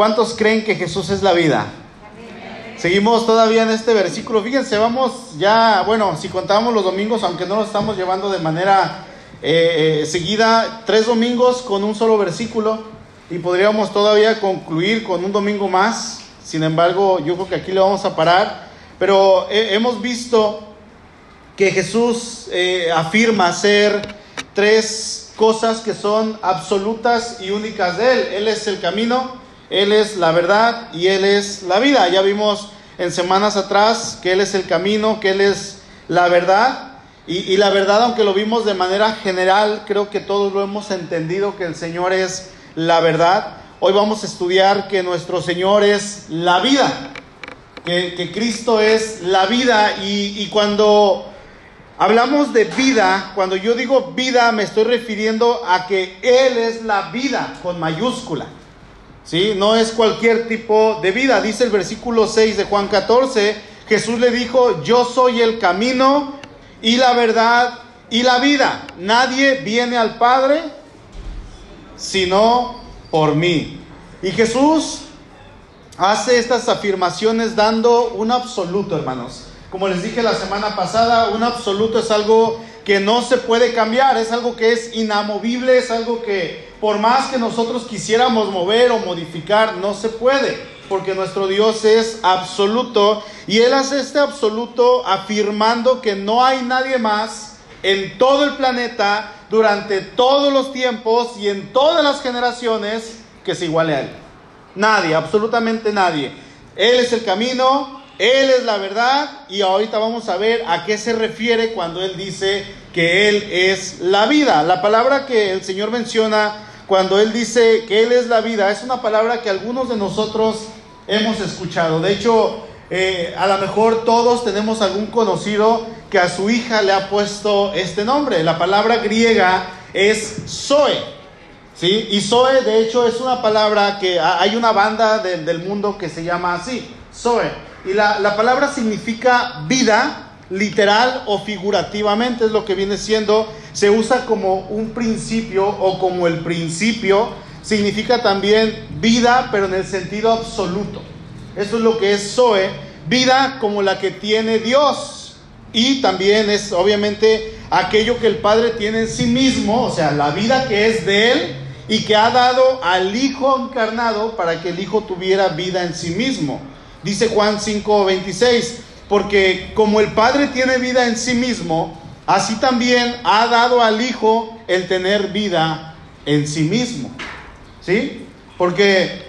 ¿Cuántos creen que Jesús es la vida? Seguimos todavía en este versículo. Fíjense, vamos ya, bueno, si contamos los domingos, aunque no lo estamos llevando de manera eh, eh, seguida, tres domingos con un solo versículo y podríamos todavía concluir con un domingo más. Sin embargo, yo creo que aquí le vamos a parar. Pero eh, hemos visto que Jesús afirma ser tres cosas que son absolutas y únicas de Él. Él es el camino, Él es la verdad y Él es la vida. Ya vimos en semanas atrás que Él es el camino, que Él es la verdad. Y, la verdad, aunque lo vimos de manera general, creo que todos lo hemos entendido que el Señor es la verdad. Hoy vamos a estudiar que nuestro Señor es la vida, que, Cristo es la vida. Y, cuando Hablamos de vida, cuando yo digo vida me estoy refiriendo a que Él es la vida con mayúscula. ¿Sí? No es cualquier tipo de vida. Dice el versículo 6 de Juan 14, Jesús le dijo, yo soy el camino y la verdad y la vida. Nadie viene al Padre sino por mí. Y Jesús hace estas afirmaciones dando un absoluto, hermanos. Como les dije la semana pasada, un absoluto es algo que no se puede cambiar, es algo que es inamovible, es algo que por más que nosotros quisiéramos mover o modificar, no se puede, porque nuestro Dios es absoluto y Él hace este absoluto afirmando que no hay nadie más en todo el planeta, durante todos los tiempos y en todas las generaciones que se iguale a Él. Nadie, absolutamente nadie. Él es el camino, él es la verdad y ahorita vamos a ver a qué se refiere cuando Él dice que Él es la vida. La palabra que el Señor menciona cuando Él dice que Él es la vida es una palabra que algunos de nosotros hemos escuchado. De hecho, eh, a lo mejor todos tenemos algún conocido que a su hija le ha puesto este nombre. La palabra griega es Zoe. ¿sí? Y Zoe, de hecho, es una palabra que hay una banda del mundo que se llama así, Zoe. Y la, palabra significa vida, literal o figurativamente, es lo que viene siendo, se usa como un principio o como el principio, significa también vida, pero en el sentido absoluto. Eso es lo que es Zoe, vida como la que tiene Dios. Y también es obviamente aquello que el Padre tiene en sí mismo, o sea, la vida que es de Él y que ha dado al Hijo encarnado para que el Hijo tuviera vida en sí mismo. Dice Juan 5:26, porque como el Padre tiene vida en sí mismo, así también ha dado al Hijo el tener vida en sí mismo. ¿Sí? Porque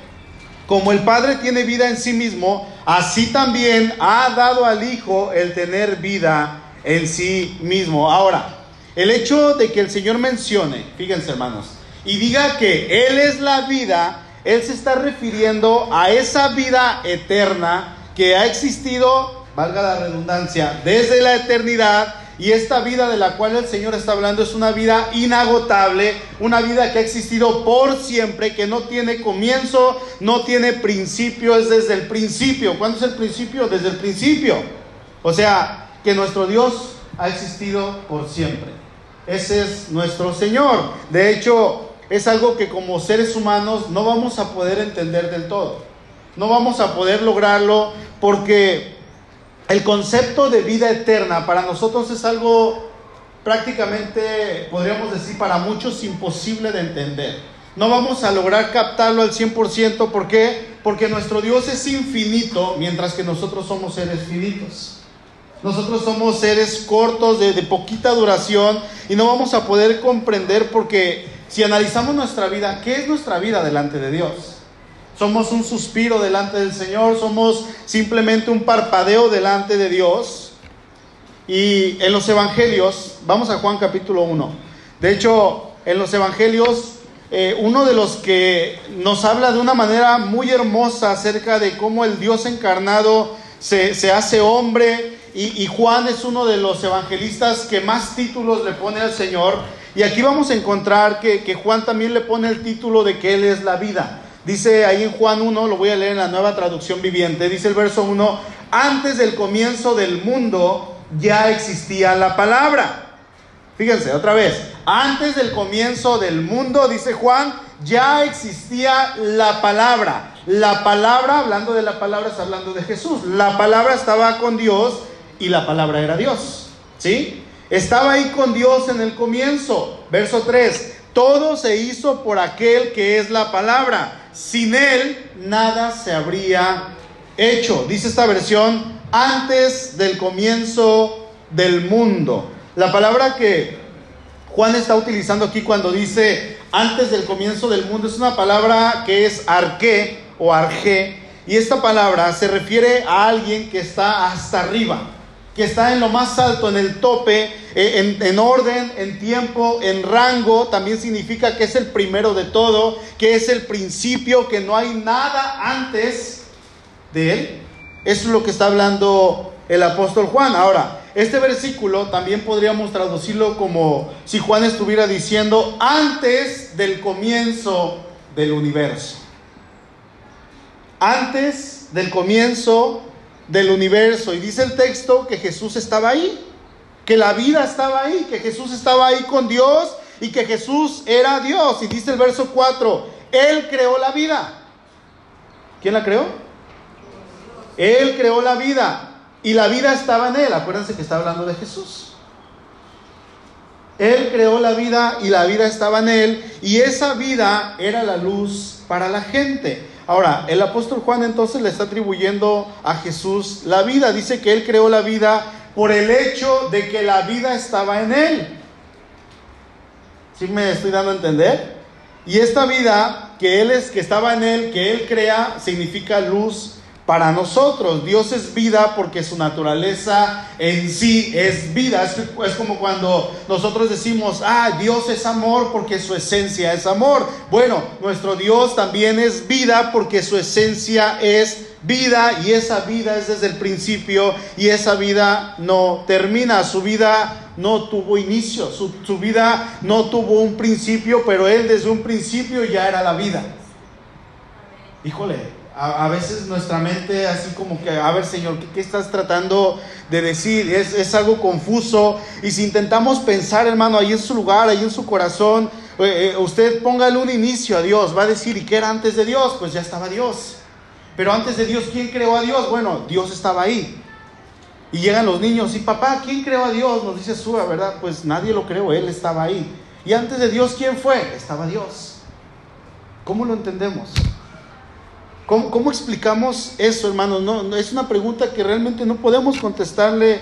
como el Padre tiene vida en sí mismo, así también ha dado al Hijo el tener vida en sí mismo. Ahora, el hecho de que el Señor mencione, fíjense hermanos, y diga que Él es la vida, él se está refiriendo a esa vida eterna que ha existido, valga la redundancia, desde la eternidad. Y esta vida de la cual el Señor está hablando es una vida inagotable, una vida que ha existido por siempre, que no tiene comienzo, no tiene principio, es desde el principio. ¿Cuándo es el principio? Desde el principio. O sea, que nuestro Dios ha existido por siempre. Ese es nuestro Señor. De hecho, es algo que como seres humanos no vamos a poder entender del todo. No vamos a poder lograrlo porque el concepto de vida eterna para nosotros es algo prácticamente, podríamos decir, para muchos imposible de entender. No vamos a lograr captarlo al 100%. ¿Por qué? Porque nuestro Dios es infinito, mientras que nosotros somos seres finitos. Nosotros somos seres cortos, de, de poquita duración, y no vamos a poder comprender porque si analizamos nuestra vida, ¿qué es nuestra vida delante de Dios? Somos un suspiro delante del Señor, somos simplemente un parpadeo delante de Dios. Y en los evangelios, vamos a Juan capítulo 1. De hecho, en los evangelios, eh, uno de los que nos habla de una manera muy hermosa acerca de cómo el Dios encarnado se, hace hombre, y, y Juan es uno de los evangelistas que más títulos le pone al Señor y aquí vamos a encontrar que, Juan también le pone el título de que Él es la vida. Dice ahí en Juan 1, lo voy a leer en la nueva traducción viviente, dice el verso 1, antes del comienzo del mundo ya existía la palabra. Fíjense, otra vez. Antes del comienzo del mundo, dice Juan, ya existía la palabra. La palabra, hablando de la palabra, está hablando de Jesús. La palabra estaba con Dios y la palabra era Dios. ¿Sí? Estaba ahí con Dios en el comienzo. Verso 3. Todo se hizo por aquel que es la palabra. Sin él nada se habría hecho. Dice esta versión, antes del comienzo del mundo. La palabra que Juan está utilizando aquí cuando dice antes del comienzo del mundo es una palabra que es arqué o arjé. Y esta palabra se refiere a alguien que está hasta arriba, que está en lo más alto, en el tope, eh, en, en, orden, en tiempo, en rango. También significa que es el primero de todo, que es el principio, que no hay nada antes de él. Eso es lo que está hablando el apóstol Juan. Ahora, este versículo también podríamos traducirlo como si Juan estuviera diciendo antes del comienzo del universo. Antes del comienzo del universo. Y dice el texto que Jesús estaba ahí, que la vida estaba ahí, que Jesús estaba ahí con Dios y que Jesús era Dios. Y dice el verso 4, Él creó la vida. ¿Quién la creó? Él creó la vida. Y la vida estaba en Él. Acuérdense que está hablando de Jesús. Él creó la vida y la vida estaba en Él. Y esa vida era la luz para la gente. Ahora, el apóstol Juan entonces le está atribuyendo a Jesús la vida. Dice que Él creó la vida por el hecho de que la vida estaba en Él. ¿Sí me estoy dando a entender? Y esta vida que Él es, que estaba en Él, que Él crea, significa luz para nosotros. Dios es vida porque su naturaleza en sí es vida. Es, como cuando nosotros decimos, ah, Dios es amor porque su esencia es amor. Bueno, nuestro Dios también es vida porque su esencia es vida y esa vida es desde el principio y esa vida no termina. Su vida no tuvo inicio, su, vida no tuvo un principio, pero Él desde un principio ya era la vida. Híjole, a, veces nuestra mente así como que, a ver Señor, ¿qué, estás tratando de decir? Es, es, algo confuso. Y si intentamos pensar, hermano, ahí en su lugar, ahí en su corazón, eh, eh, usted póngale un inicio a Dios. Va a decir, ¿y qué era antes de Dios? Pues ya estaba Dios. Pero antes de Dios, ¿quién creó a Dios? Bueno, Dios estaba ahí. Y llegan los niños, y papá, ¿quién creó a Dios? Nos dice Suba, ¿verdad? Pues nadie lo creó, Él estaba ahí. Y antes de Dios, ¿quién fue? Estaba Dios. ¿Cómo lo entendemos? ¿Cómo, explicamos eso, hermanos? No, es una pregunta que realmente no podemos contestarle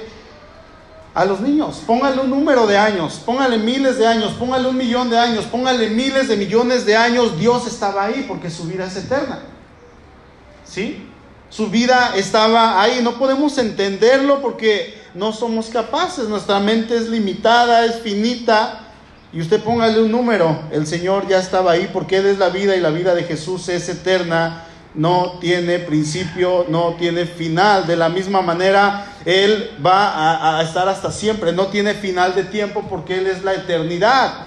a los niños. Póngale un número de años, póngale miles de años, póngale un millón de años, póngale miles de millones de años. Dios estaba ahí porque su vida es eterna. ¿Sí? Su vida estaba ahí. No podemos entenderlo porque no somos capaces. Nuestra mente es limitada, es finita. Y usted póngale un número. El Señor ya estaba ahí porque Él es la vida y la vida de Jesús es eterna no tiene principio, no tiene final. De la misma manera, Él va a, estar hasta siempre, no tiene final de tiempo porque Él es la eternidad.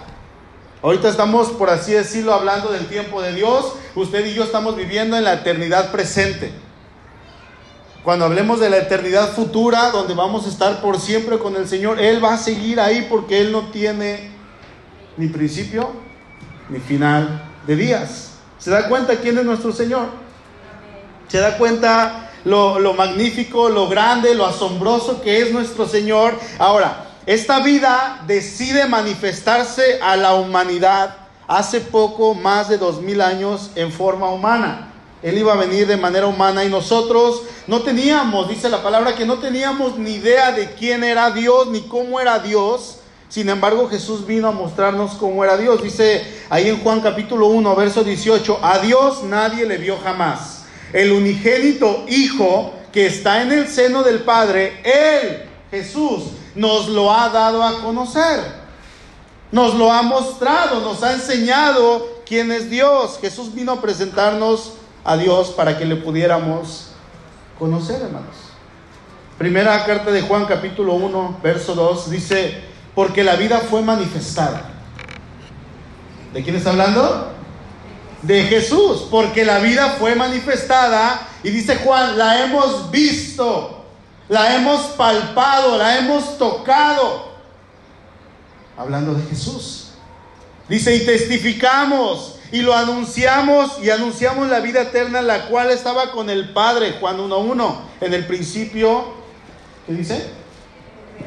Ahorita estamos, por así decirlo, hablando del tiempo de Dios. Usted y yo estamos viviendo en la eternidad presente. Cuando hablemos de la eternidad futura, donde vamos a estar por siempre con el Señor, Él va a seguir ahí porque Él no tiene ni principio ni final de días. ¿Se da cuenta quién es nuestro Señor? ¿Se da cuenta lo, magnífico, lo grande, lo asombroso que es nuestro Señor? Ahora, esta vida decide manifestarse a la humanidad hace poco, más de dos mil años, en forma humana. Él iba a venir de manera humana y nosotros no teníamos, dice la palabra, que no teníamos ni idea de quién era Dios ni cómo era Dios. Sin embargo, Jesús vino a mostrarnos cómo era Dios. Dice ahí en Juan capítulo 1, verso 18, a Dios nadie le vio jamás el unigénito Hijo que está en el seno del Padre, Él, Jesús, nos lo ha dado a conocer. Nos lo ha mostrado, nos ha enseñado quién es Dios. Jesús vino a presentarnos a Dios para que le pudiéramos conocer, hermanos. Primera carta de Juan capítulo 1, verso 2 dice, porque la vida fue manifestada. ¿De quién está hablando? De Jesús, porque la vida fue manifestada y dice Juan, la hemos visto, la hemos palpado, la hemos tocado. Hablando de Jesús. Dice, y testificamos y lo anunciamos y anunciamos la vida eterna, la cual estaba con el Padre, Juan 1.1. En el principio, ¿qué dice?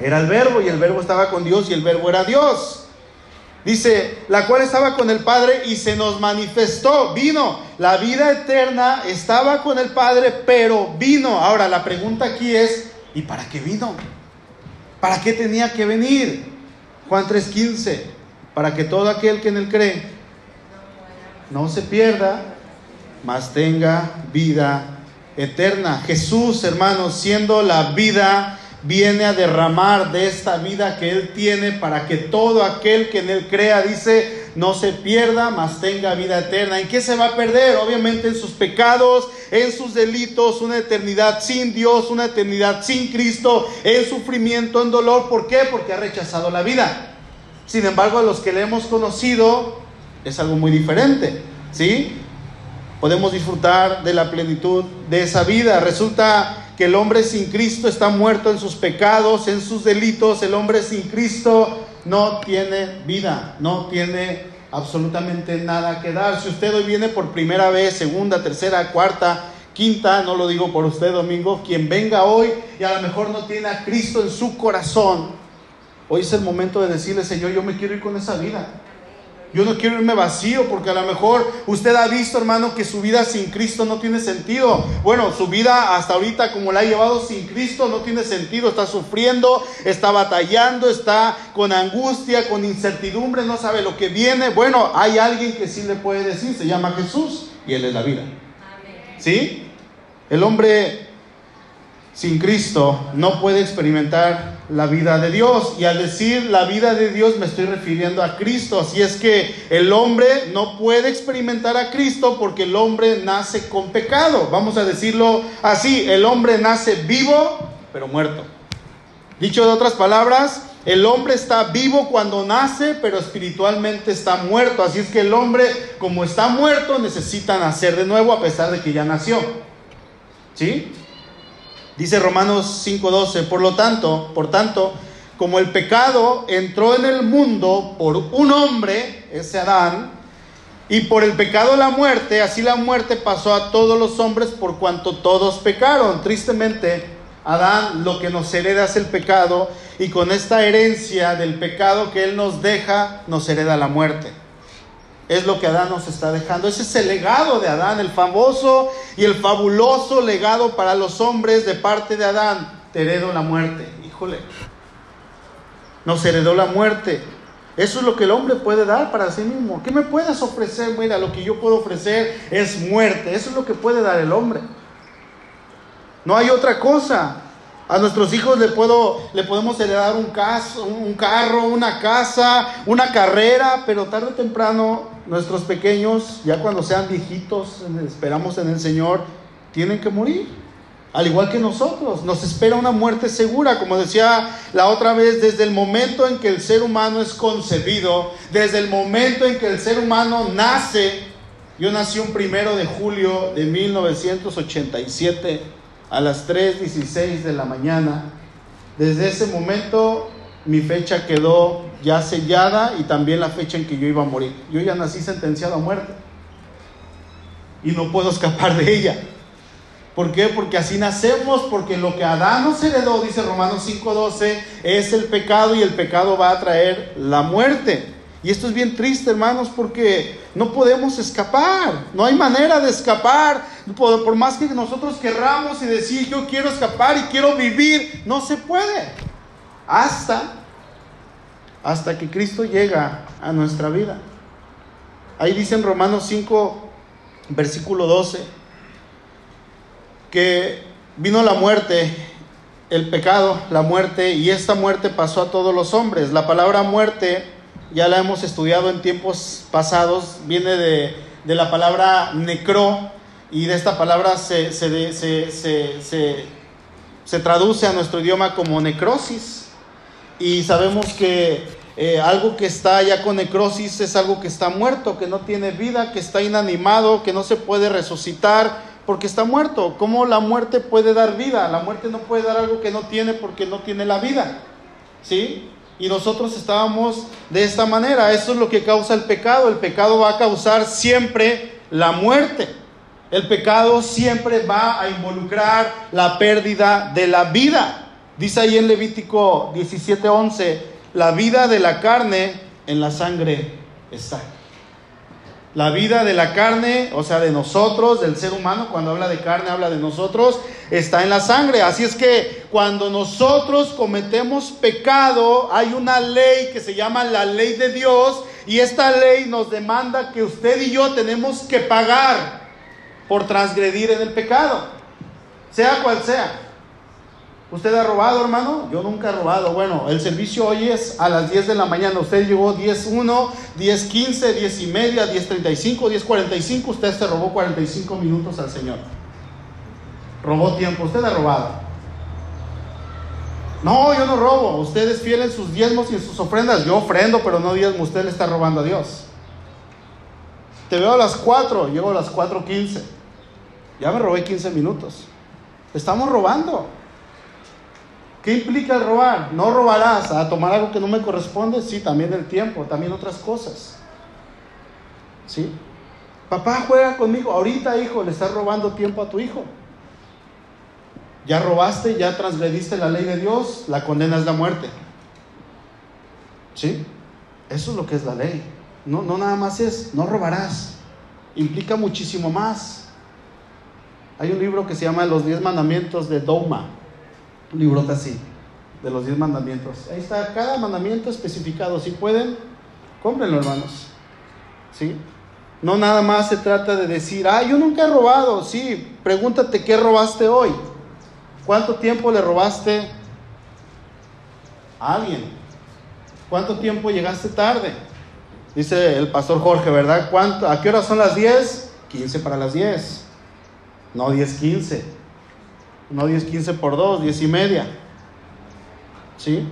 Era el verbo y el verbo estaba con Dios y el verbo era Dios. Dice, la cual estaba con el Padre y se nos manifestó, vino. La vida eterna estaba con el Padre, pero vino. Ahora, la pregunta aquí es, ¿y para qué vino? ¿Para qué tenía que venir? Juan 3:15, para que todo aquel que en él cree no se pierda, mas tenga vida eterna. Jesús, hermanos, siendo la vida viene a derramar de esta vida que Él tiene para que todo aquel que en Él crea, dice, no se pierda, mas tenga vida eterna. ¿En qué se va a perder? Obviamente en sus pecados, en sus delitos, una eternidad sin Dios, una eternidad sin Cristo, en sufrimiento, en dolor. ¿Por qué? Porque ha rechazado la vida. Sin embargo, a los que le hemos conocido es algo muy diferente, ¿sí? Podemos disfrutar de la plenitud de esa vida. Resulta que el hombre sin Cristo está muerto en sus pecados, en sus delitos. El hombre sin Cristo no tiene vida, no tiene absolutamente nada que dar. Si usted hoy viene por primera vez, segunda, tercera, cuarta, quinta, no lo digo por usted domingo, quien venga hoy y a lo mejor no tiene a Cristo en su corazón, hoy es el momento de decirle, Señor, yo me quiero ir con esa vida. Yo no quiero irme vacío porque a lo mejor usted ha visto, hermano, que su vida sin Cristo no tiene sentido. Bueno, su vida hasta ahorita como la ha llevado sin Cristo no tiene sentido. Está sufriendo, está batallando, está con angustia, con incertidumbre, no sabe lo que viene. Bueno, hay alguien que sí le puede decir, se llama Jesús y Él es la vida. ¿Sí? El hombre sin Cristo no puede experimentar la vida de Dios. Y al decir la vida de Dios me estoy refiriendo a Cristo. Así es que el hombre no puede experimentar a Cristo porque el hombre nace con pecado. Vamos a decirlo así, el hombre nace vivo pero muerto. Dicho de otras palabras, el hombre está vivo cuando nace, pero espiritualmente está muerto. Así es que el hombre, como está muerto, necesita nacer de nuevo a pesar de que ya nació. ¿Sí? Dice Romanos 5:12, por lo tanto, por tanto, como el pecado entró en el mundo por un hombre, ese Adán, y por el pecado la muerte, así la muerte pasó a todos los hombres por cuanto todos pecaron. Tristemente, Adán lo que nos hereda es el pecado y con esta herencia del pecado que él nos deja, nos hereda la muerte. Es lo que Adán nos está dejando. Ese es el legado de Adán, el famoso y el fabuloso legado para los hombres de parte de Adán. Te heredo la muerte. Híjole. Nos heredó la muerte. Eso es lo que el hombre puede dar para sí mismo. ¿Qué me puedes ofrecer? Mira, lo que yo puedo ofrecer es muerte. Eso es lo que puede dar el hombre. No hay otra cosa. A nuestros hijos le, puedo, le podemos heredar un, caso, un carro, una casa, una carrera, pero tarde o temprano nuestros pequeños, ya cuando sean viejitos, esperamos en el Señor, tienen que morir. Al igual que nosotros, nos espera una muerte segura, como decía la otra vez, desde el momento en que el ser humano es concebido, desde el momento en que el ser humano nace. Yo nací un primero de julio de 1987 a las 3.16 de la mañana. Desde ese momento mi fecha quedó ya sellada y también la fecha en que yo iba a morir. Yo ya nací sentenciado a muerte y no puedo escapar de ella. ¿Por qué? Porque así nacemos, porque lo que Adán nos heredó, dice Romanos 5:12, es el pecado y el pecado va a traer la muerte. Y esto es bien triste, hermanos, porque no podemos escapar. No hay manera de escapar. Por, más que nosotros querramos y decir yo quiero escapar y quiero vivir, no se puede. Hasta, hasta que Cristo llega a nuestra vida. Ahí dice en Romanos 5, versículo 12, que vino la muerte, el pecado, la muerte, y esta muerte pasó a todos los hombres. La palabra muerte ya la hemos estudiado en tiempos pasados, viene de, la palabra necro y de esta palabra se, se, traduce a nuestro idioma como necrosis. Y sabemos que eh, algo que está ya con necrosis es algo que está muerto, que no tiene vida, que está inanimado, que no se puede resucitar porque está muerto. ¿Cómo la muerte puede dar vida? La muerte no puede dar algo que no tiene porque no tiene la vida. ¿Sí? Y nosotros estábamos de esta manera. Eso es lo que causa el pecado. El pecado va a causar siempre la muerte. El pecado siempre va a involucrar la pérdida de la vida. Dice ahí en Levítico 17:11, la vida de la carne en la sangre está. La vida de la carne, o sea, de nosotros, del ser humano, cuando habla de carne, habla de nosotros, está en la sangre. Así es que cuando nosotros cometemos pecado, hay una ley que se llama la ley de Dios y esta ley nos demanda que usted y yo tenemos que pagar por transgredir en el pecado, sea cual sea. ¿Usted ha robado, hermano? Yo nunca he robado. Bueno, el servicio hoy es a las 10 de la mañana. Usted llegó 10.1, 10.15, 10 y media, 10.35, 10.45. Usted se robó 45 minutos al Señor. Robó tiempo. Usted ha robado. No, yo no robo. Usted es fiel en sus diezmos y en sus ofrendas. Yo ofrendo, pero no diezmo. Usted le está robando a Dios. Te veo a las 4, llego a las 4.15. Ya me robé 15 minutos. Estamos robando. ¿Qué implica el robar? No robarás a tomar algo que no me corresponde, sí, también el tiempo, también otras cosas. ¿Sí? Papá juega conmigo, ahorita hijo, le estás robando tiempo a tu hijo. Ya robaste, ya transgrediste la ley de Dios, la condena es la muerte. ¿Sí? Eso es lo que es la ley. No, no nada más es, no robarás. Implica muchísimo más. Hay un libro que se llama Los Diez Mandamientos de Dogma un librote así, de los diez mandamientos. Ahí está cada mandamiento especificado. Si pueden, cómprenlo, hermanos. ¿Sí? No nada más se trata de decir, ah, yo nunca he robado. Sí, pregúntate qué robaste hoy. ¿Cuánto tiempo le robaste a alguien? ¿Cuánto tiempo llegaste tarde? Dice el pastor Jorge, ¿verdad? ¿Cuánto, ¿A qué hora son las 10? 15 para las 10. No 10, 15. No 10, 15 por 2, 10 y media. ¿Sí?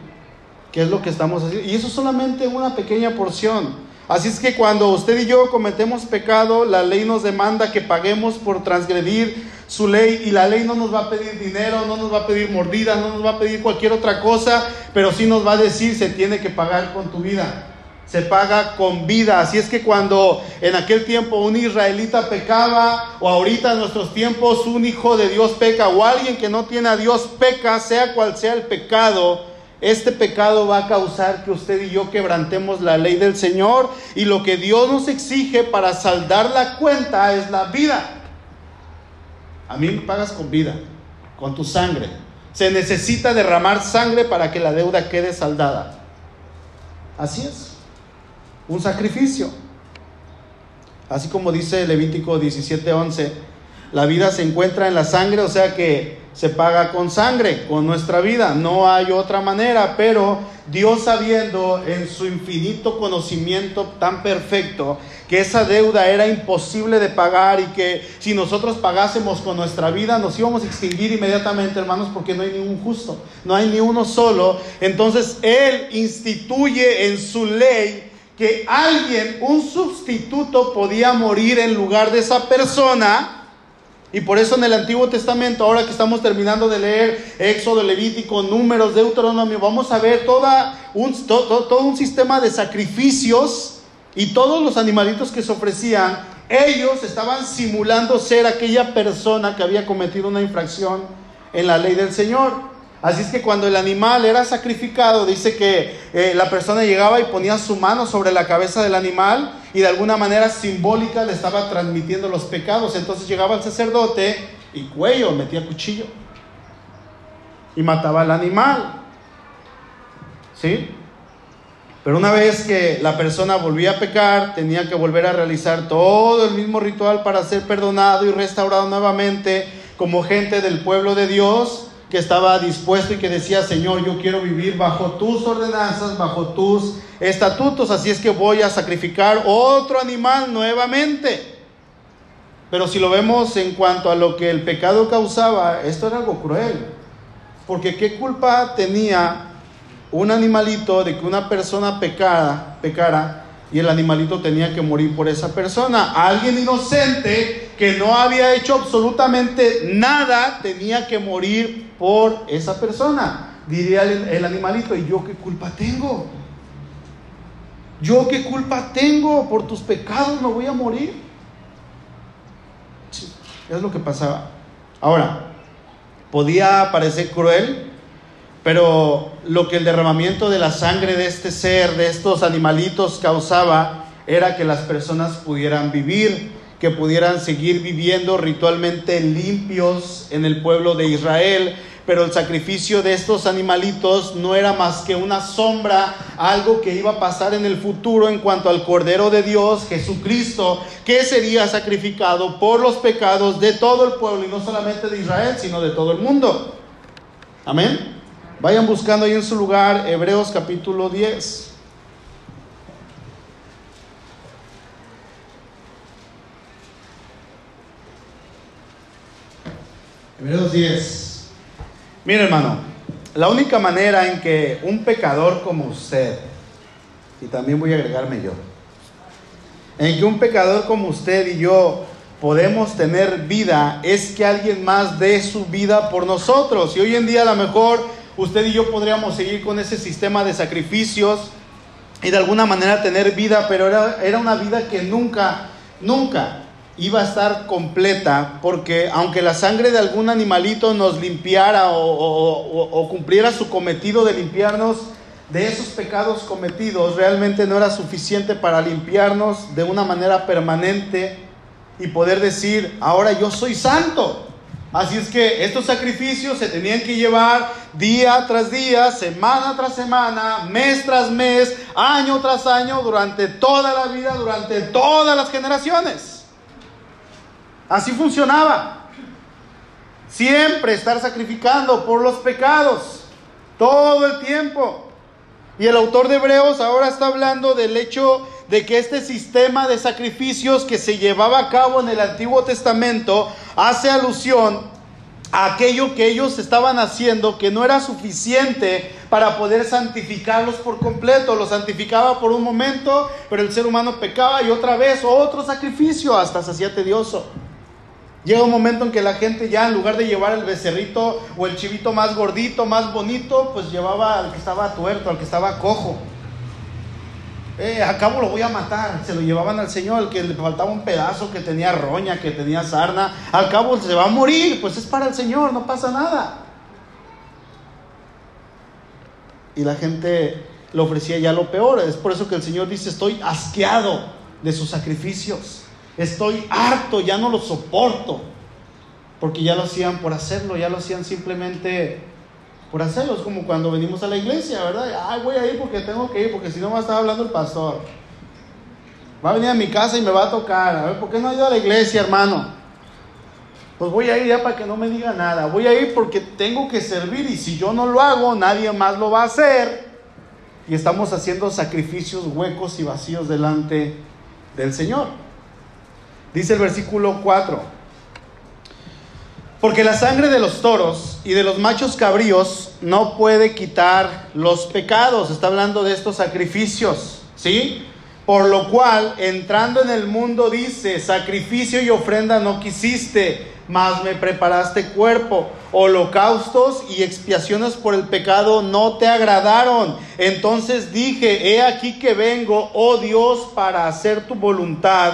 ¿Qué es lo que estamos haciendo? Y eso es solamente una pequeña porción. Así es que cuando usted y yo cometemos pecado, la ley nos demanda que paguemos por transgredir su ley y la ley no nos va a pedir dinero, no nos va a pedir mordida, no nos va a pedir cualquier otra cosa, pero sí nos va a decir se tiene que pagar con tu vida se paga con vida. Así es que cuando en aquel tiempo un israelita pecaba, o ahorita en nuestros tiempos un hijo de Dios peca, o alguien que no tiene a Dios peca, sea cual sea el pecado, este pecado va a causar que usted y yo quebrantemos la ley del Señor. Y lo que Dios nos exige para saldar la cuenta es la vida. A mí me pagas con vida, con tu sangre. Se necesita derramar sangre para que la deuda quede saldada. Así es un sacrificio. Así como dice Levítico 17:11, la vida se encuentra en la sangre, o sea que se paga con sangre, con nuestra vida. No hay otra manera, pero Dios sabiendo en su infinito conocimiento tan perfecto que esa deuda era imposible de pagar y que si nosotros pagásemos con nuestra vida nos íbamos a extinguir inmediatamente, hermanos, porque no hay ningún justo, no hay ni uno solo. Entonces Él instituye en su ley que alguien, un sustituto, podía morir en lugar de esa persona. Y por eso en el Antiguo Testamento, ahora que estamos terminando de leer Éxodo, Levítico, Números, Deuteronomio, vamos a ver toda un, todo un sistema de sacrificios y todos los animalitos que se ofrecían, ellos estaban simulando ser aquella persona que había cometido una infracción en la ley del Señor. Así es que cuando el animal era sacrificado, dice que eh, la persona llegaba y ponía su mano sobre la cabeza del animal y de alguna manera simbólica le estaba transmitiendo los pecados. Entonces llegaba el sacerdote y cuello, metía cuchillo y mataba al animal. ¿Sí? Pero una vez que la persona volvía a pecar, tenía que volver a realizar todo el mismo ritual para ser perdonado y restaurado nuevamente como gente del pueblo de Dios que estaba dispuesto y que decía, Señor, yo quiero vivir bajo tus ordenanzas, bajo tus estatutos, así es que voy a sacrificar otro animal nuevamente. Pero si lo vemos en cuanto a lo que el pecado causaba, esto era algo cruel. Porque qué culpa tenía un animalito de que una persona pecara, pecara y el animalito tenía que morir por esa persona. Alguien inocente que no había hecho absolutamente nada tenía que morir por esa persona. diría el, animalito, ¿y yo qué culpa tengo? ¿Yo qué culpa tengo? Por tus pecados no voy a morir. es lo que pasaba. Ahora, podía parecer cruel, pero lo que el derramamiento de la sangre de este ser, de estos animalitos causaba, era que las personas pudieran vivir, que pudieran seguir viviendo ritualmente limpios en el pueblo de Israel, pero el sacrificio de estos animalitos no era más que una sombra, algo que iba a pasar en el futuro en cuanto al Cordero de Dios, Jesucristo, que sería sacrificado por los pecados de todo el pueblo, y no solamente de Israel, sino de todo el mundo. Amén. Vayan buscando ahí en su lugar Hebreos capítulo 10. Hebreos 10. Mire hermano, la única manera en que un pecador como usted, y también voy a agregarme yo, en que un pecador como usted y yo podemos tener vida es que alguien más dé su vida por nosotros. Y hoy en día a lo mejor usted y yo podríamos seguir con ese sistema de sacrificios y de alguna manera tener vida, pero era, era una vida que nunca, nunca iba a estar completa porque aunque la sangre de algún animalito nos limpiara o, cumpliera su cometido de limpiarnos de esos pecados cometidos, realmente no era suficiente para limpiarnos de una manera permanente y poder decir, ahora yo soy santo. Así es que estos sacrificios se tenían que llevar día tras día, semana tras semana, mes tras mes, año tras año, durante toda la vida, durante todas las generaciones. Así funcionaba. Siempre estar sacrificando por los pecados, todo el tiempo. Y el autor de Hebreos ahora está hablando del hecho de que este sistema de sacrificios que se llevaba a cabo en el Antiguo Testamento hace alusión a aquello que ellos estaban haciendo que no era suficiente para poder santificarlos por completo. Los santificaba por un momento, pero el ser humano pecaba y otra vez otro sacrificio hasta se hacía tedioso. Llega un momento en que la gente ya en lugar de llevar el becerrito o el chivito más gordito, más bonito, pues llevaba al que estaba tuerto, al que estaba cojo. Eh, a cabo lo voy a matar. Se lo llevaban al Señor, al que le faltaba un pedazo, que tenía roña, que tenía sarna. Al cabo se va a morir, pues es para el Señor, no pasa nada. Y la gente le ofrecía ya lo peor. Es por eso que el Señor dice, estoy asqueado de sus sacrificios. Estoy harto, ya no lo soporto. Porque ya lo hacían por hacerlo, ya lo hacían simplemente por hacerlo. Es como cuando venimos a la iglesia, ¿verdad? Ay, voy a ir porque tengo que ir, porque si no va a estar hablando el pastor. Va a venir a mi casa y me va a tocar. A ver, ¿por qué no ha ido a la iglesia, hermano? Pues voy a ir ya para que no me diga nada. Voy a ir porque tengo que servir y si yo no lo hago, nadie más lo va a hacer. Y estamos haciendo sacrificios huecos y vacíos delante del Señor. Dice el versículo 4. Porque la sangre de los toros y de los machos cabríos no puede quitar los pecados. Está hablando de estos sacrificios, ¿sí? Por lo cual, entrando en el mundo, dice, sacrificio y ofrenda no quisiste, mas me preparaste cuerpo. Holocaustos y expiaciones por el pecado no te agradaron. Entonces dije, he aquí que vengo, oh Dios, para hacer tu voluntad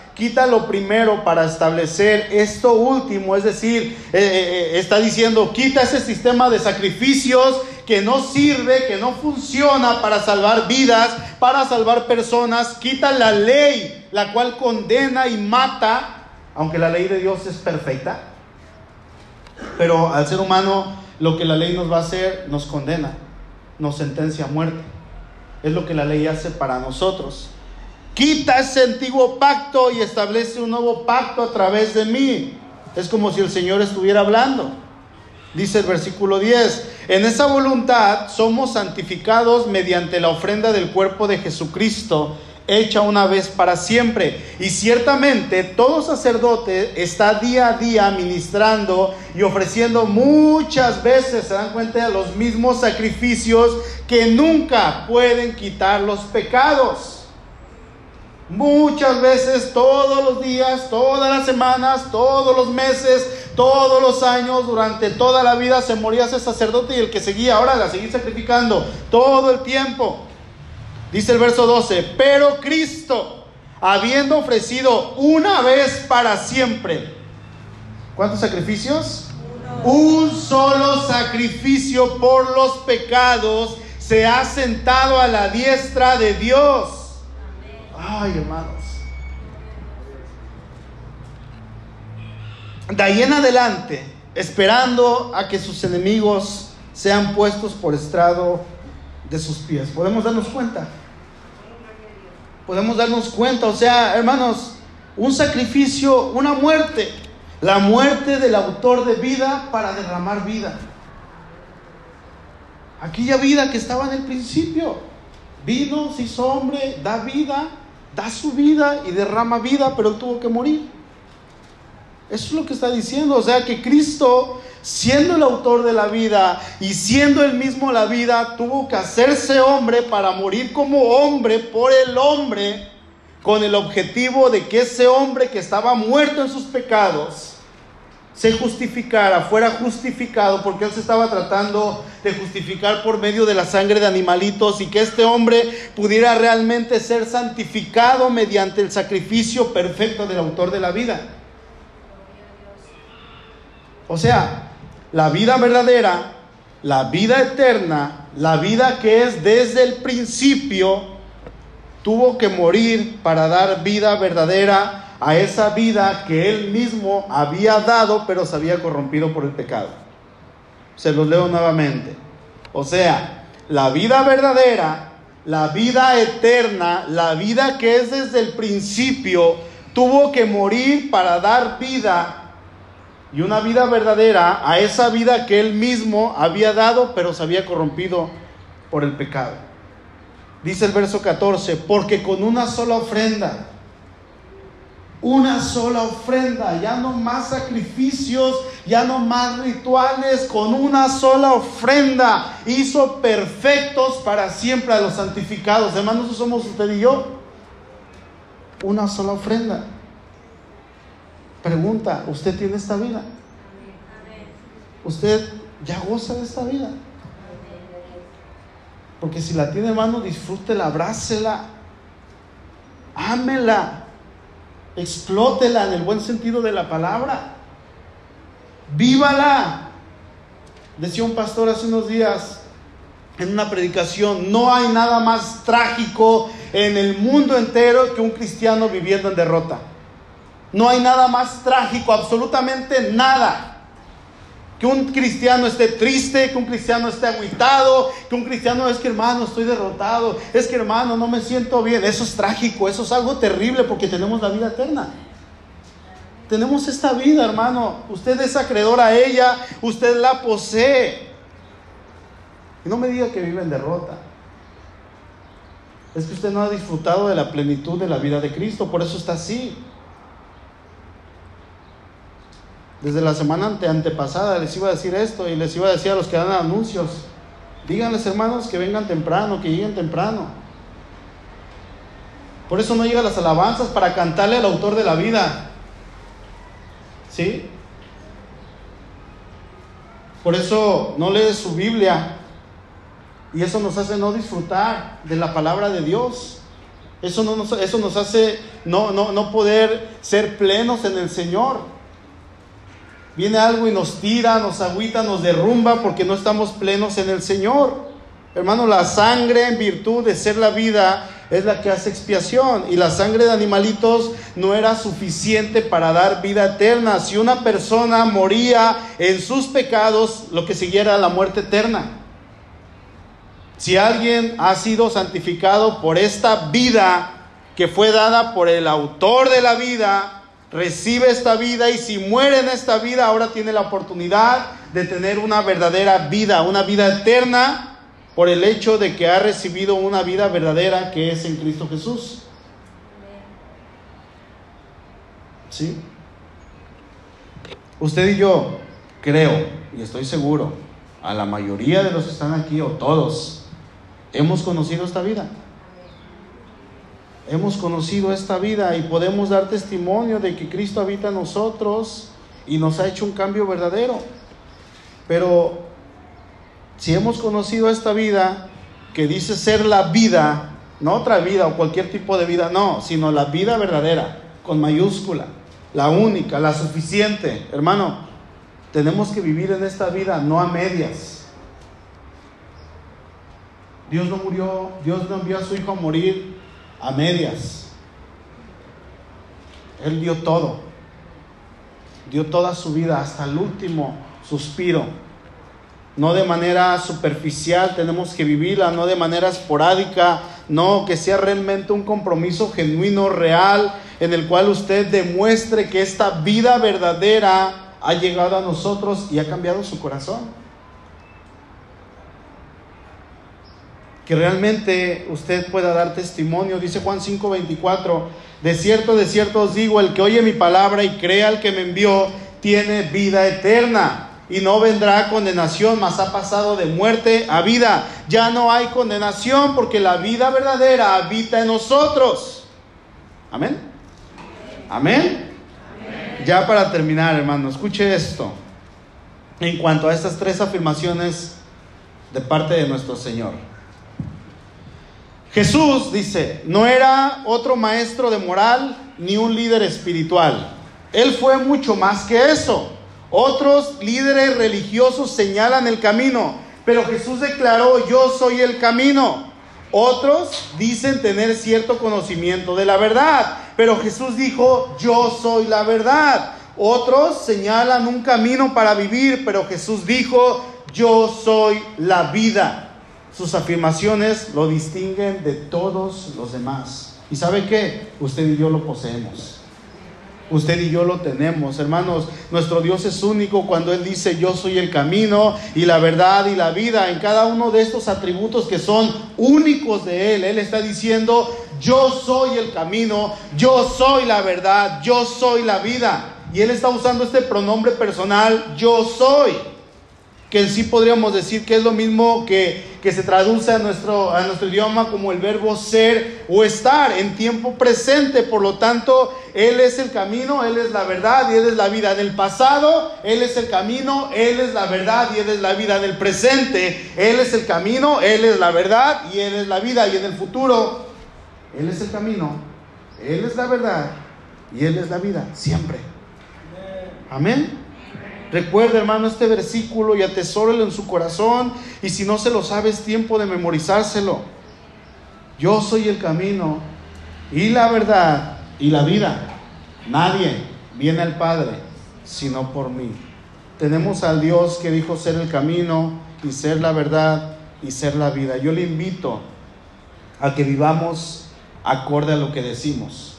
quita lo primero para establecer esto último, es decir, eh, eh, eh, está diciendo, quita ese sistema de sacrificios que no sirve, que no funciona para salvar vidas, para salvar personas, quita la ley, la cual condena y mata, aunque la ley de Dios es perfecta, pero al ser humano lo que la ley nos va a hacer nos condena, nos sentencia a muerte. Es lo que la ley hace para nosotros. Quita ese antiguo pacto y establece un nuevo pacto a través de mí. Es como si el Señor estuviera hablando. Dice el versículo 10, en esa voluntad somos santificados mediante la ofrenda del cuerpo de Jesucristo hecha una vez para siempre. Y ciertamente todo sacerdote está día a día ministrando y ofreciendo muchas veces, se dan cuenta, los mismos sacrificios que nunca pueden quitar los pecados. Muchas veces, todos los días, todas las semanas, todos los meses, todos los años, durante toda la vida se moría ese sacerdote y el que seguía ahora la seguía sacrificando todo el tiempo. Dice el verso 12, pero Cristo, habiendo ofrecido una vez para siempre, ¿cuántos sacrificios? Un solo sacrificio por los pecados se ha sentado a la diestra de Dios Ay, hermanos. De ahí en adelante, esperando a que sus enemigos sean puestos por estrado de sus pies. ¿Podemos darnos cuenta? Podemos darnos cuenta, o sea, hermanos, un sacrificio, una muerte, la muerte del autor de vida para derramar vida. Aquella vida que estaba en el principio, vino, se hizo hombre, da vida, da su vida y derrama vida, pero él tuvo que morir. Eso es lo que está diciendo. O sea que Cristo, siendo el autor de la vida y siendo él mismo la vida, tuvo que hacerse hombre para morir como hombre por el hombre, con el objetivo de que ese hombre que estaba muerto en sus pecados, se justificara, fuera justificado, porque él se estaba tratando de justificar por medio de la sangre de animalitos y que este hombre pudiera realmente ser santificado mediante el sacrificio perfecto del autor de la vida. O sea, la vida verdadera, la vida eterna, la vida que es desde el principio, tuvo que morir para dar vida verdadera a esa vida que él mismo había dado, pero se había corrompido por el pecado. Se los leo nuevamente. O sea, la vida verdadera, la vida eterna, la vida que es desde el principio, tuvo que morir para dar vida y una vida verdadera a esa vida que él mismo había dado, pero se había corrompido por el pecado. Dice el verso 14, porque con una sola ofrenda, una sola ofrenda, ya no más sacrificios, ya no más rituales, con una sola ofrenda hizo perfectos para siempre a los santificados. Hermanos, eso somos usted y yo. Una sola ofrenda. Pregunta, ¿usted tiene esta vida? ¿Usted ya goza de esta vida? Porque si la tiene hermano, disfrútela, abrácela, ámela explótela en el buen sentido de la palabra. Vívala. Decía un pastor hace unos días en una predicación, no hay nada más trágico en el mundo entero que un cristiano viviendo en derrota. No hay nada más trágico, absolutamente nada que un cristiano esté triste, que un cristiano esté aguitado, que un cristiano es que hermano estoy derrotado, es que hermano no me siento bien. Eso es trágico, eso es algo terrible porque tenemos la vida eterna. Tenemos esta vida, hermano. Usted es acreedor a ella, usted la posee. Y no me diga que vive en derrota. Es que usted no ha disfrutado de la plenitud de la vida de Cristo, por eso está así. Desde la semana ante, antepasada les iba a decir esto y les iba a decir a los que dan anuncios, díganles hermanos que vengan temprano, que lleguen temprano. Por eso no llegan las alabanzas para cantarle al autor de la vida. ¿Sí? Por eso no lee su Biblia. Y eso nos hace no disfrutar de la palabra de Dios. Eso, no nos, eso nos hace no, no, no poder ser plenos en el Señor. Viene algo y nos tira, nos agüita, nos derrumba porque no estamos plenos en el Señor. Hermano, la sangre en virtud de ser la vida es la que hace expiación y la sangre de animalitos no era suficiente para dar vida eterna. Si una persona moría en sus pecados, lo que siguiera era la muerte eterna. Si alguien ha sido santificado por esta vida que fue dada por el autor de la vida, recibe esta vida y si muere en esta vida, ahora tiene la oportunidad de tener una verdadera vida, una vida eterna, por el hecho de que ha recibido una vida verdadera que es en Cristo Jesús. ¿Sí? Usted y yo, creo, y estoy seguro, a la mayoría de los que están aquí, o todos, hemos conocido esta vida. Hemos conocido esta vida y podemos dar testimonio de que Cristo habita en nosotros y nos ha hecho un cambio verdadero. Pero si hemos conocido esta vida que dice ser la vida, no otra vida o cualquier tipo de vida, no, sino la vida verdadera, con mayúscula, la única, la suficiente. Hermano, tenemos que vivir en esta vida, no a medias. Dios no murió, Dios no envió a su Hijo a morir a medias. Él dio todo. Dio toda su vida hasta el último suspiro. No de manera superficial tenemos que vivirla, no de manera esporádica, no, que sea realmente un compromiso genuino, real, en el cual usted demuestre que esta vida verdadera ha llegado a nosotros y ha cambiado su corazón. Que realmente usted pueda dar testimonio, dice Juan 5:24, de cierto, de cierto os digo, el que oye mi palabra y crea al que me envió, tiene vida eterna y no vendrá condenación, mas ha pasado de muerte a vida. Ya no hay condenación porque la vida verdadera habita en nosotros. Amén. Amén. Ya para terminar, hermano, escuche esto. En cuanto a estas tres afirmaciones de parte de nuestro Señor. Jesús dice, no era otro maestro de moral ni un líder espiritual. Él fue mucho más que eso. Otros líderes religiosos señalan el camino, pero Jesús declaró, yo soy el camino. Otros dicen tener cierto conocimiento de la verdad, pero Jesús dijo, yo soy la verdad. Otros señalan un camino para vivir, pero Jesús dijo, yo soy la vida. Sus afirmaciones lo distinguen de todos los demás. ¿Y sabe qué? Usted y yo lo poseemos. Usted y yo lo tenemos, hermanos. Nuestro Dios es único cuando Él dice, yo soy el camino y la verdad y la vida. En cada uno de estos atributos que son únicos de Él, Él está diciendo, yo soy el camino, yo soy la verdad, yo soy la vida. Y Él está usando este pronombre personal, yo soy que en sí podríamos decir que es lo mismo que, que se traduce a nuestro, a nuestro idioma como el verbo ser o estar en tiempo presente. Por lo tanto, Él es el camino, Él es la verdad y Él es la vida. En el pasado, Él es el camino, Él es la verdad y Él es la vida. En el presente, Él es el camino, Él es la verdad y Él es la vida. Y en el futuro, Él es el camino, Él es la verdad y Él es la vida. Siempre. Amén. Recuerda, hermano, este versículo y atesórelo en su corazón. Y si no se lo sabe, es tiempo de memorizárselo. Yo soy el camino y la verdad y la vida. Nadie viene al Padre sino por mí. Tenemos al Dios que dijo ser el camino y ser la verdad y ser la vida. Yo le invito a que vivamos acorde a lo que decimos.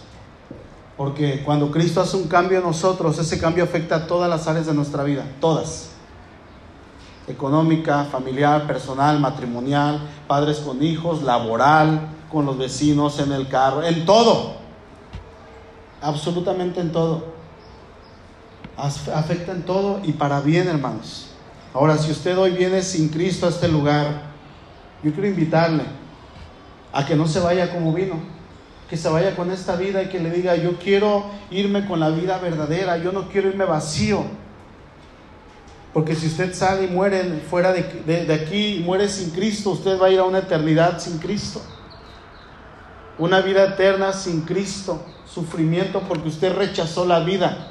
Porque cuando Cristo hace un cambio en nosotros, ese cambio afecta a todas las áreas de nuestra vida, todas. Económica, familiar, personal, matrimonial, padres con hijos, laboral, con los vecinos, en el carro, en todo. Absolutamente en todo. Afecta en todo y para bien, hermanos. Ahora, si usted hoy viene sin Cristo a este lugar, yo quiero invitarle a que no se vaya como vino que se vaya con esta vida y que le diga, yo quiero irme con la vida verdadera, yo no quiero irme vacío. Porque si usted sale y muere fuera de, de, aquí, muere sin Cristo, usted va a ir a una eternidad sin Cristo. Una vida eterna sin Cristo. Sufrimiento porque usted rechazó la vida.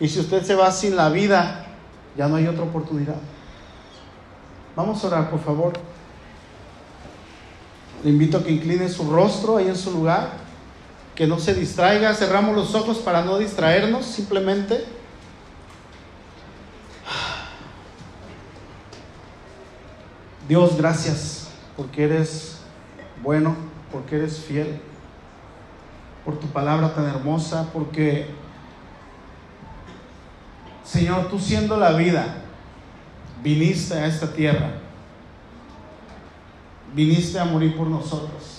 Y si usted se va sin la vida, ya no hay otra oportunidad. Vamos a orar, por favor. Le invito a que incline su rostro ahí en su lugar que no se distraiga, cerramos los ojos para no distraernos simplemente. Dios, gracias porque eres bueno, porque eres fiel, por tu palabra tan hermosa, porque, Señor, tú siendo la vida, viniste a esta tierra, viniste a morir por nosotros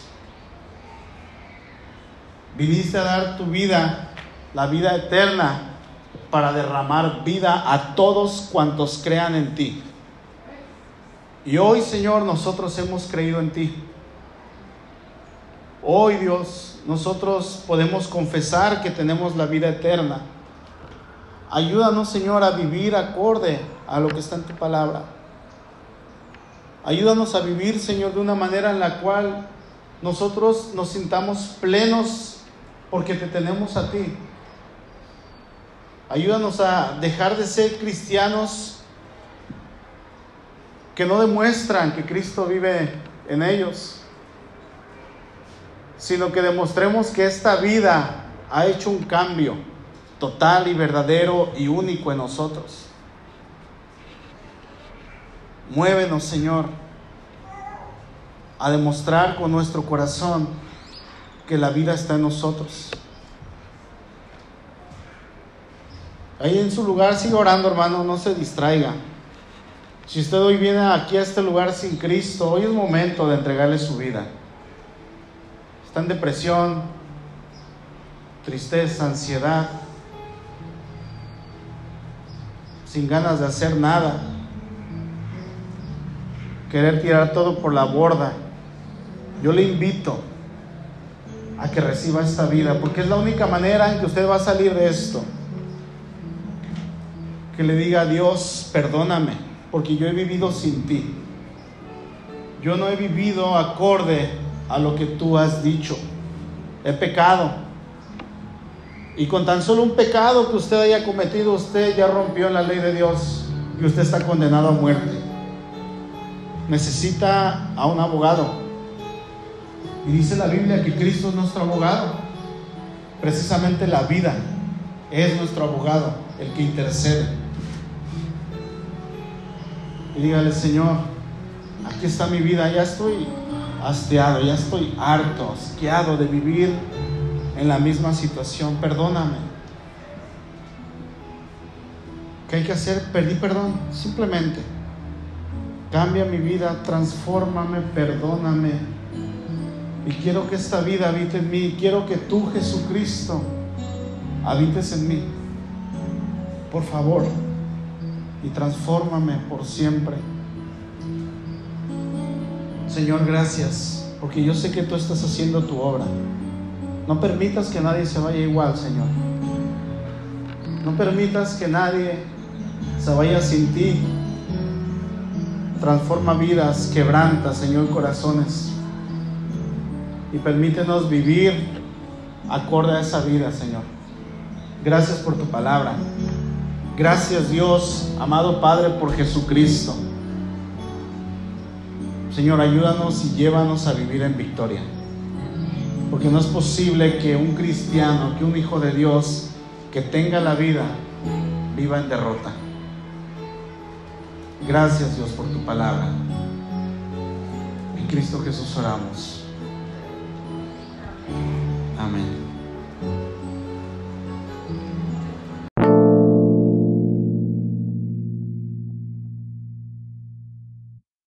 viniste a dar tu vida la vida eterna para derramar vida a todos cuantos crean en ti. Y hoy, Señor, nosotros hemos creído en ti. Hoy, Dios, nosotros podemos confesar que tenemos la vida eterna. Ayúdanos, Señor, a vivir acorde a lo que está en tu palabra. Ayúdanos a vivir, Señor, de una manera en la cual nosotros nos sintamos plenos porque te tenemos a ti. Ayúdanos a dejar de ser cristianos que no demuestran que Cristo vive en ellos, sino que demostremos que esta vida ha hecho un cambio total y verdadero y único en nosotros. Muévenos, Señor, a demostrar con nuestro corazón que la vida está en nosotros. Ahí en su lugar sigue orando, hermano, no se distraiga. Si usted hoy viene aquí a este lugar sin Cristo, hoy es momento de entregarle su vida. Está en depresión, tristeza, ansiedad, sin ganas de hacer nada, querer tirar todo por la borda. Yo le invito a que reciba esta vida, porque es la única manera en que usted va a salir de esto que le diga a Dios, perdóname, porque yo he vivido sin ti. Yo no he vivido acorde a lo que tú has dicho. He pecado. Y con tan solo un pecado que usted haya cometido, usted ya rompió la ley de Dios y usted está condenado a muerte. Necesita a un abogado. Y dice la Biblia que Cristo es nuestro abogado. Precisamente la vida es nuestro abogado, el que intercede y dígale, Señor, aquí está mi vida, ya estoy hastiado, ya estoy harto, asqueado de vivir en la misma situación, perdóname. ¿Qué hay que hacer? Perdí perdón, simplemente. Cambia mi vida, transfórmame, perdóname. Y quiero que esta vida habite en mí. Quiero que tú, Jesucristo, habites en mí. Por favor y transfórmame por siempre. Señor, gracias, porque yo sé que tú estás haciendo tu obra. No permitas que nadie se vaya igual, Señor. No permitas que nadie se vaya sin ti. Transforma vidas, quebranta, Señor, corazones. Y permítenos vivir acorde a esa vida, Señor. Gracias por tu palabra. Gracias Dios, amado Padre, por Jesucristo. Señor, ayúdanos y llévanos a vivir en victoria. Porque no es posible que un cristiano, que un hijo de Dios, que tenga la vida, viva en derrota. Gracias Dios por tu palabra. En Cristo Jesús oramos. Amén.